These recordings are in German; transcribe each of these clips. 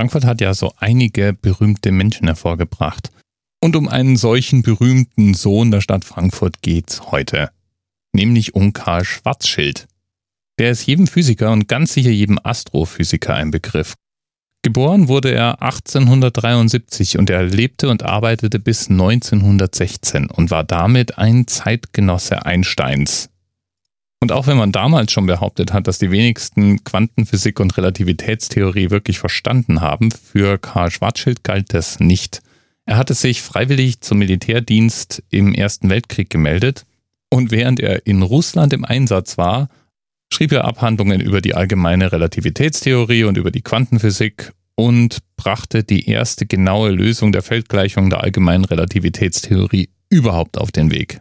Frankfurt hat ja so einige berühmte Menschen hervorgebracht. Und um einen solchen berühmten Sohn der Stadt Frankfurt geht's heute. Nämlich um Karl Schwarzschild. Der ist jedem Physiker und ganz sicher jedem Astrophysiker ein Begriff. Geboren wurde er 1873 und er lebte und arbeitete bis 1916 und war damit ein Zeitgenosse Einsteins. Und auch wenn man damals schon behauptet hat, dass die wenigsten Quantenphysik und Relativitätstheorie wirklich verstanden haben, für Karl Schwarzschild galt das nicht. Er hatte sich freiwillig zum Militärdienst im Ersten Weltkrieg gemeldet und während er in Russland im Einsatz war, schrieb er Abhandlungen über die allgemeine Relativitätstheorie und über die Quantenphysik und brachte die erste genaue Lösung der Feldgleichung der allgemeinen Relativitätstheorie überhaupt auf den Weg.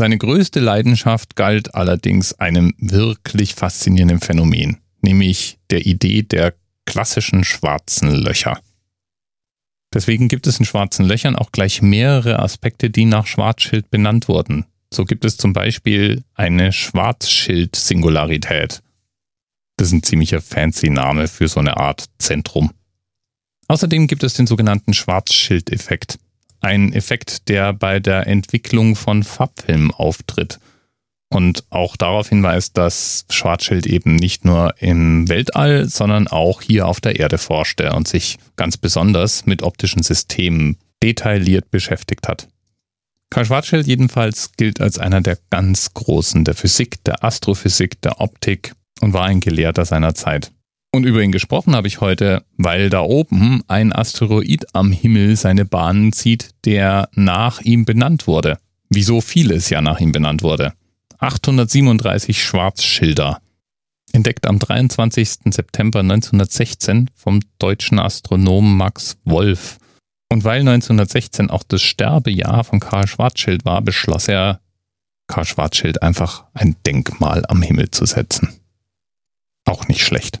Seine größte Leidenschaft galt allerdings einem wirklich faszinierenden Phänomen, nämlich der Idee der klassischen schwarzen Löcher. Deswegen gibt es in schwarzen Löchern auch gleich mehrere Aspekte, die nach Schwarzschild benannt wurden. So gibt es zum Beispiel eine Schwarzschild-Singularität. Das ist ein ziemlicher fancy Name für so eine Art Zentrum. Außerdem gibt es den sogenannten Schwarzschild-Effekt. Ein Effekt, der bei der Entwicklung von Farbfilmen auftritt und auch darauf hinweist, dass Schwarzschild eben nicht nur im Weltall, sondern auch hier auf der Erde forschte und sich ganz besonders mit optischen Systemen detailliert beschäftigt hat. Karl Schwarzschild jedenfalls gilt als einer der ganz Großen der Physik, der Astrophysik, der Optik und war ein Gelehrter seiner Zeit. Und über ihn gesprochen habe ich heute, weil da oben ein Asteroid am Himmel seine Bahnen zieht, der nach ihm benannt wurde. Wieso vieles ja nach ihm benannt wurde. 837 Schwarzschilder. Entdeckt am 23. September 1916 vom deutschen Astronomen Max Wolf. Und weil 1916 auch das Sterbejahr von Karl Schwarzschild war, beschloss er, Karl Schwarzschild einfach ein Denkmal am Himmel zu setzen. Auch nicht schlecht.